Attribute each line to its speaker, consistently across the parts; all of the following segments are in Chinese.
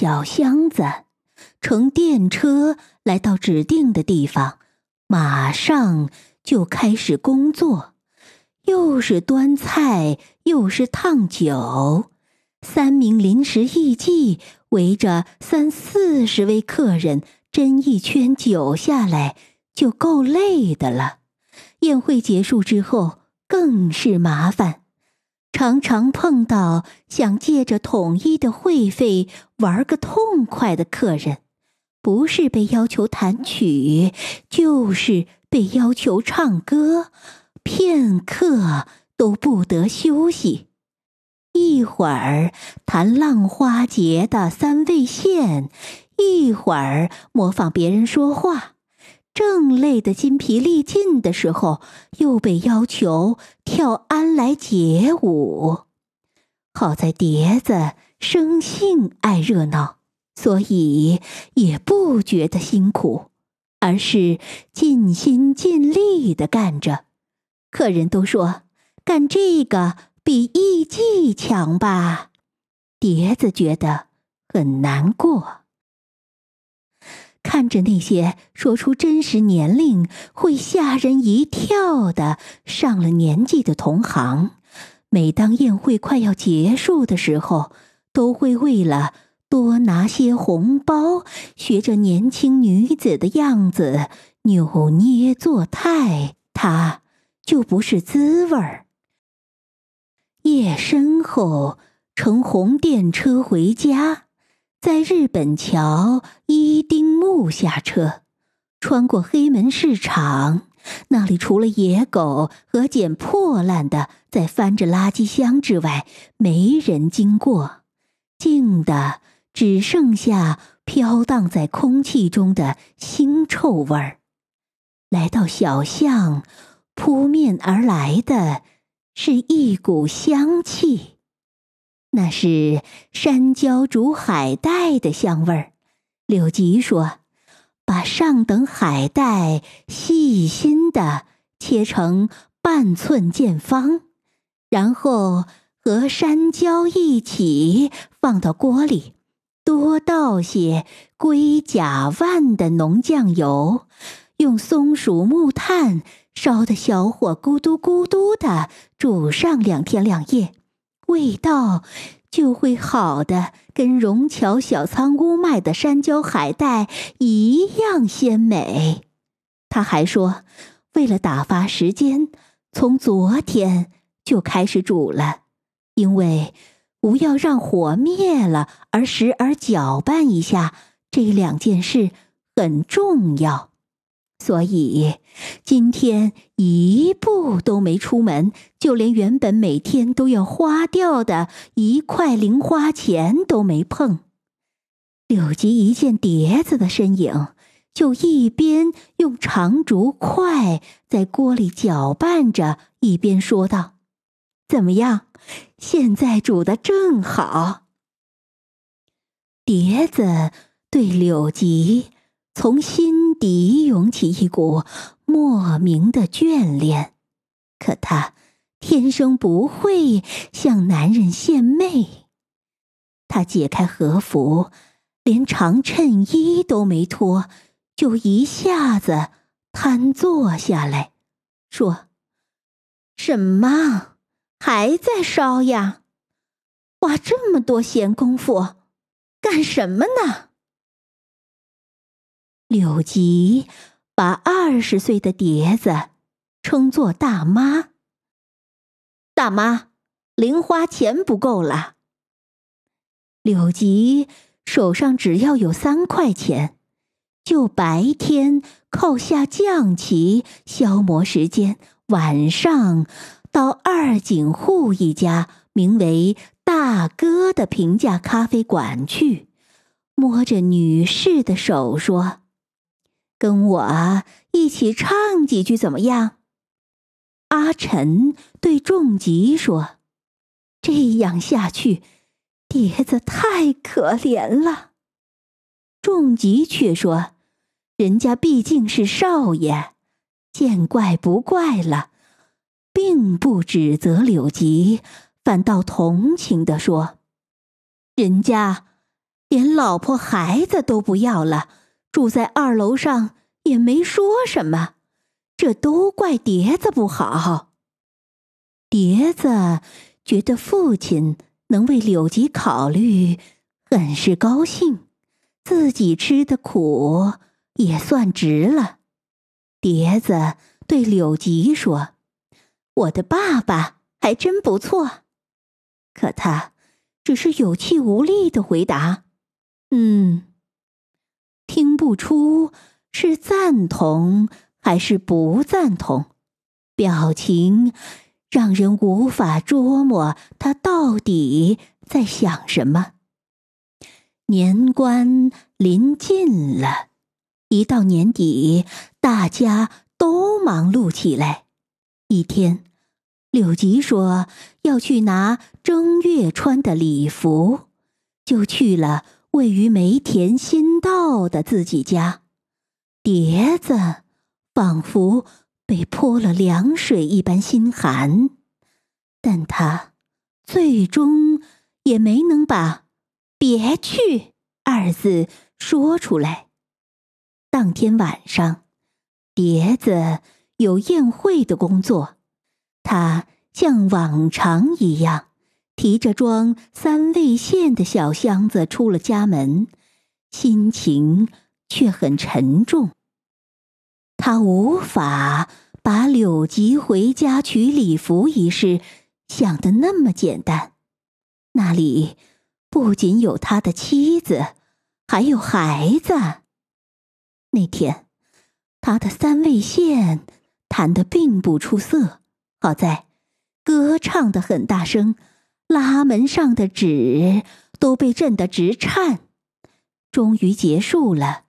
Speaker 1: 小箱子，乘电车来到指定的地方，马上就开始工作，又是端菜，又是烫酒。三名临时艺妓围着三四十位客人斟一圈酒下来，就够累的了。宴会结束之后，更是麻烦，常常碰到想借着统一的会费玩个痛快的客人，不是被要求弹曲，就是被要求唱歌，片刻都不得休息。一会儿弹浪花节的三味线，一会儿模仿别人说话，正累得筋疲力尽的时候，又被要求跳安来节舞。好在碟子生性爱热闹，所以也不觉得辛苦，而是尽心尽力的干着。客人都说干这个。比艺伎强吧？碟子觉得很难过。看着那些说出真实年龄会吓人一跳的上了年纪的同行，每当宴会快要结束的时候，都会为了多拿些红包，学着年轻女子的样子扭捏作态，他就不是滋味儿。夜深后，乘红电车回家，在日本桥一木下车，穿过黑门市场，那里除了野狗和捡破烂的在翻着垃圾箱之外，没人经过，静的只剩下飘荡在空气中的腥臭味儿。来到小巷，扑面而来的。是一股香气，那是山椒煮海带的香味儿。柳吉说：“把上等海带细心的切成半寸见方，然后和山椒一起放到锅里，多倒些龟甲万的浓酱油，用松鼠木炭。”烧的小火咕嘟咕嘟的煮上两天两夜，味道就会好的跟荣桥小仓屋卖的山椒海带一样鲜美。他还说，为了打发时间，从昨天就开始煮了，因为不要让火灭了，而时而搅拌一下，这两件事很重要。所以，今天一步都没出门，就连原本每天都要花掉的一块零花钱都没碰。柳吉一见碟子的身影，就一边用长竹筷在锅里搅拌着，一边说道：“怎么样？现在煮的正好。”碟子对柳吉从心。底涌起一股莫名的眷恋，可他天生不会向男人献媚。他解开和服，连长衬衣都没脱，就一下子瘫坐下来，说：“什么还在烧呀？花这么多闲工夫干什么呢？”柳吉把二十岁的碟子称作大妈。大妈，零花钱不够了。柳吉手上只要有三块钱，就白天靠下象棋消磨时间，晚上到二井户一家名为“大哥”的平价咖啡馆去，摸着女士的手说。跟我一起唱几句怎么样？阿晨对仲吉说：“这样下去，碟子太可怜了。”仲吉却说：“人家毕竟是少爷，见怪不怪了，并不指责柳吉，反倒同情的说：‘人家连老婆孩子都不要了，住在二楼上也没说什么，这都怪碟子不好。碟子觉得父亲能为柳吉考虑，很是高兴，自己吃的苦也算值了。碟子对柳吉说：“我的爸爸还真不错。”可他只是有气无力的回答：“嗯。”听不出是赞同还是不赞同，表情。让人无法捉摸他到底在想什么。年关临近了，一到年底，大家都忙碌起来。一天，柳吉说要去拿正月穿的礼服，就去了位于梅田新道的自己家。碟子仿佛。被泼了凉水一般心寒，但他最终也没能把“别去”二字说出来。当天晚上，碟子有宴会的工作，他像往常一样，提着装三味线的小箱子出了家门，心情却很沉重。他无法把柳吉回家取礼服一事想得那么简单。那里不仅有他的妻子，还有孩子。那天，他的三味线弹得并不出色，好在歌唱得很大声，拉门上的纸都被震得直颤。终于结束了。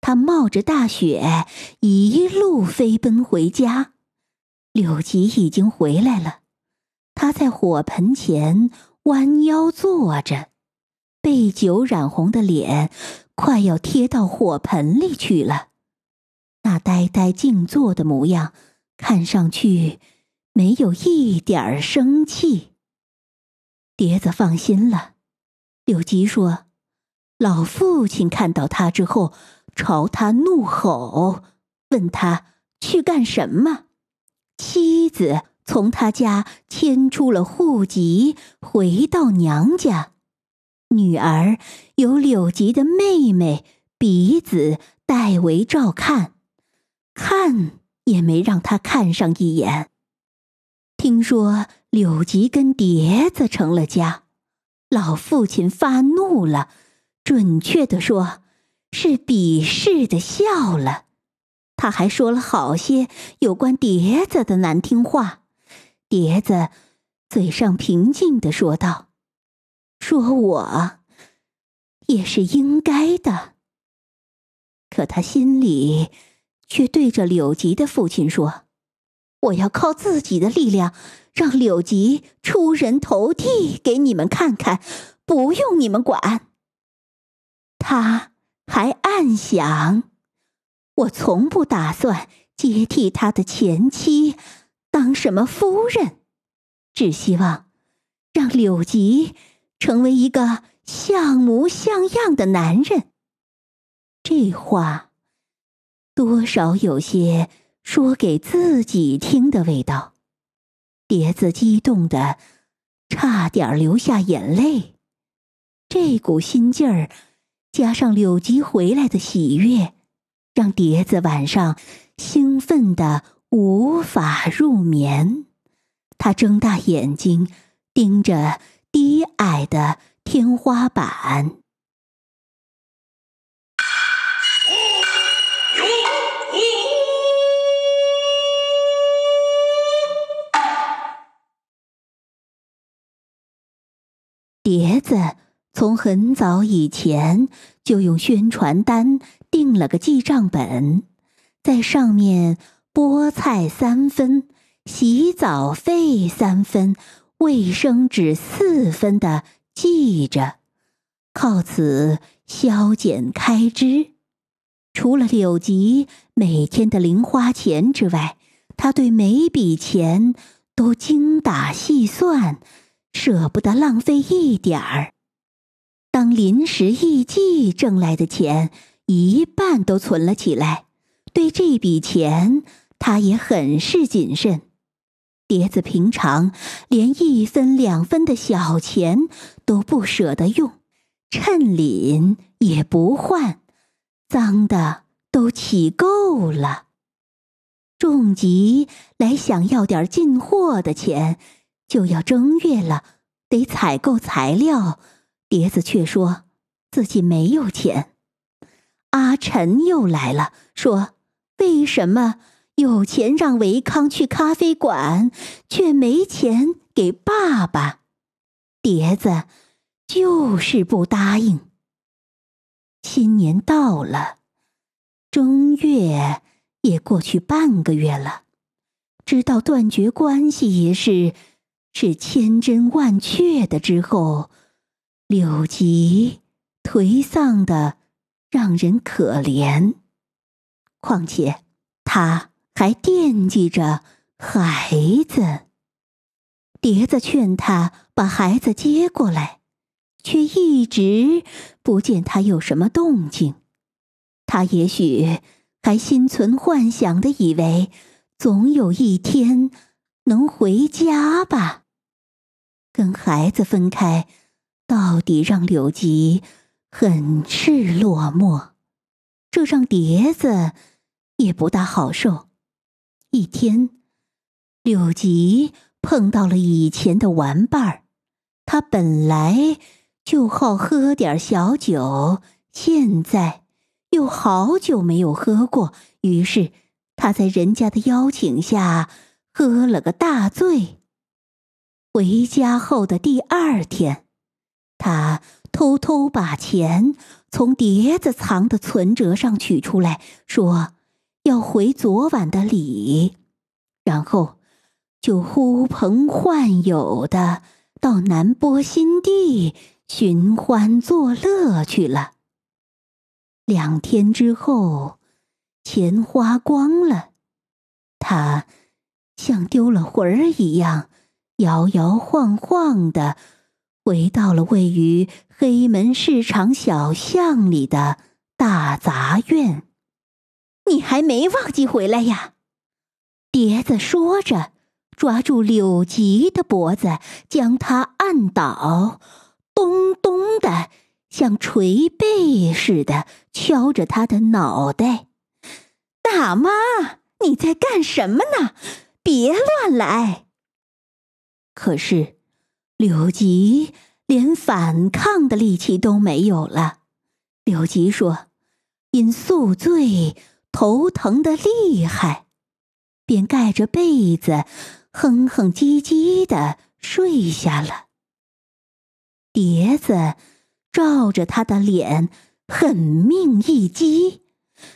Speaker 1: 他冒着大雪一路飞奔回家，柳吉已经回来了。他在火盆前弯腰坐着，被酒染红的脸快要贴到火盆里去了。那呆呆静坐的模样，看上去没有一点儿生气。碟子放心了，柳吉说：“老父亲看到他之后。”朝他怒吼，问他去干什么。妻子从他家迁出了户籍，回到娘家。女儿由柳吉的妹妹鼻子代为照看，看也没让他看上一眼。听说柳吉跟碟子成了家，老父亲发怒了，准确的说。是鄙视的笑了，他还说了好些有关碟子的难听话。碟子嘴上平静的说道：“说我也是应该的。”可他心里却对着柳吉的父亲说：“我要靠自己的力量，让柳吉出人头地给你们看看，不用你们管。”他。还暗想：我从不打算接替他的前妻当什么夫人，只希望让柳吉成为一个像模像样的男人。这话多少有些说给自己听的味道。碟子激动的差点流下眼泪，这股心劲儿。加上柳吉回来的喜悦，让碟子晚上兴奋的无法入眠。他睁大眼睛盯着低矮的天花板。子。从很早以前就用宣传单订了个记账本，在上面菠菜三分、洗澡费三分、卫生纸四分的记着，靠此消减开支。除了柳吉每天的零花钱之外，他对每笔钱都精打细算，舍不得浪费一点儿。当临时艺伎挣来的钱一半都存了起来。对这笔钱，他也很是谨慎。碟子平常连一分两分的小钱都不舍得用，衬领也不换，脏的都起够了。重疾来想要点进货的钱，就要正月了，得采购材料。碟子却说自己没有钱。阿晨又来了，说。为什么有钱让维康去咖啡馆，却没钱给爸爸？碟子就是不答应。新年到了，正月也过去半个月了，知道断绝关系一事是千真万确的之后，柳吉颓丧的让人可怜。况且，他还惦记着孩子。碟子劝他把孩子接过来，却一直不见他有什么动静。他也许还心存幻想的以为，总有一天能回家吧。跟孩子分开，到底让柳吉很是落寞。这让碟子。也不大好受。一天，柳吉碰到了以前的玩伴儿。他本来就好喝点小酒，现在又好久没有喝过，于是他在人家的邀请下喝了个大醉。回家后的第二天，他偷偷把钱从碟子藏的存折上取出来说。要回昨晚的礼，然后就呼朋唤友的到南波新地寻欢作乐去了。两天之后，钱花光了，他像丢了魂儿一样，摇摇晃晃的回到了位于黑门市场小巷里的大杂院。你还没忘记回来呀？碟子说着，抓住柳吉的脖子，将他按倒，咚咚的像捶背似的敲着他的脑袋。大妈，你在干什么呢？别乱来！可是柳吉连反抗的力气都没有了。柳吉说：“因宿醉。”头疼的厉害，便盖着被子，哼哼唧唧的睡下了。碟子照着他的脸，狠命一击，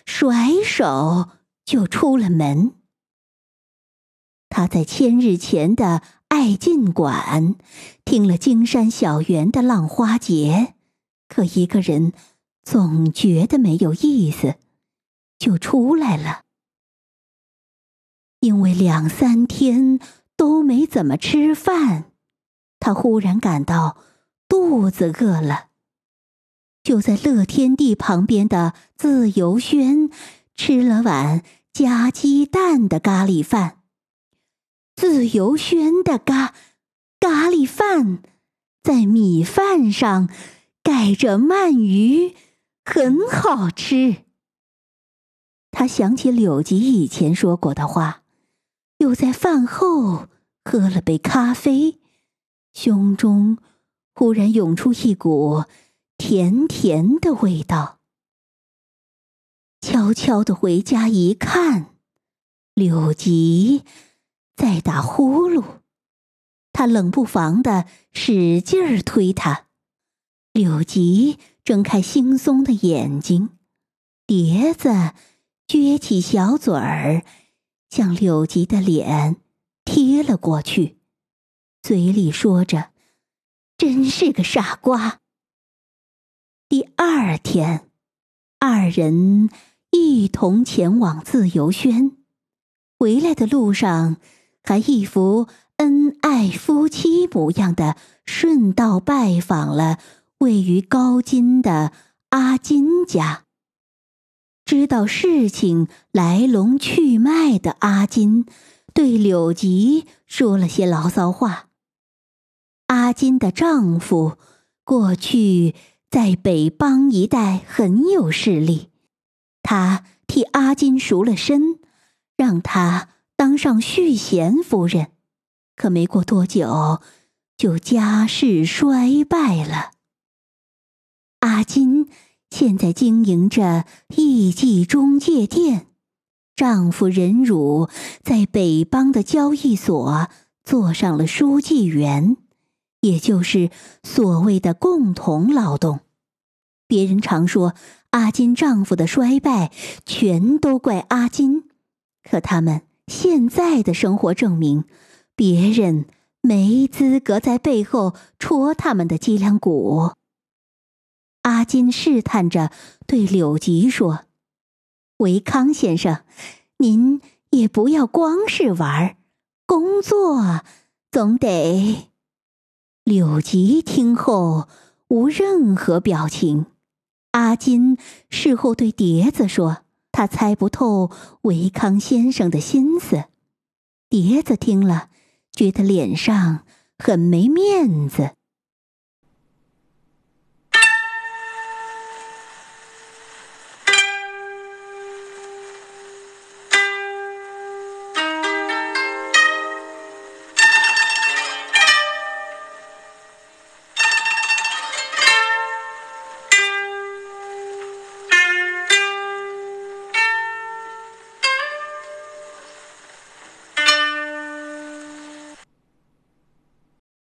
Speaker 1: 甩手就出了门。他在千日前的爱尽馆听了金山小园的浪花节，可一个人总觉得没有意思。就出来了，因为两三天都没怎么吃饭，他忽然感到肚子饿了，就在乐天地旁边的自由轩吃了碗加鸡蛋的咖喱饭。自由轩的咖咖喱饭，在米饭上盖着鳗鱼，很好吃。他想起柳吉以前说过的话，又在饭后喝了杯咖啡，胸中忽然涌出一股甜甜的味道。悄悄的回家一看，柳吉在打呼噜，他冷不防的使劲儿推他，柳吉睁开惺忪的眼睛，碟子。撅起小嘴儿，向柳吉的脸贴了过去，嘴里说着：“真是个傻瓜。”第二天，二人一同前往自由轩，回来的路上还一副恩爱夫妻模样的，顺道拜访了位于高津的阿金家。知道事情来龙去脉的阿金，对柳吉说了些牢骚话。阿金的丈夫过去在北邦一带很有势力，他替阿金赎了身，让他当上续贤夫人。可没过多久，就家世衰败了。阿金。现在经营着艺妓中介店，丈夫任汝在北邦的交易所做上了书记员，也就是所谓的共同劳动。别人常说阿金丈夫的衰败全都怪阿金，可他们现在的生活证明，别人没资格在背后戳他们的脊梁骨。阿金试探着对柳吉说：“维康先生，您也不要光是玩工作总得。”柳吉听后无任何表情。阿金事后对碟子说：“他猜不透维康先生的心思。”碟子听了，觉得脸上很没面子。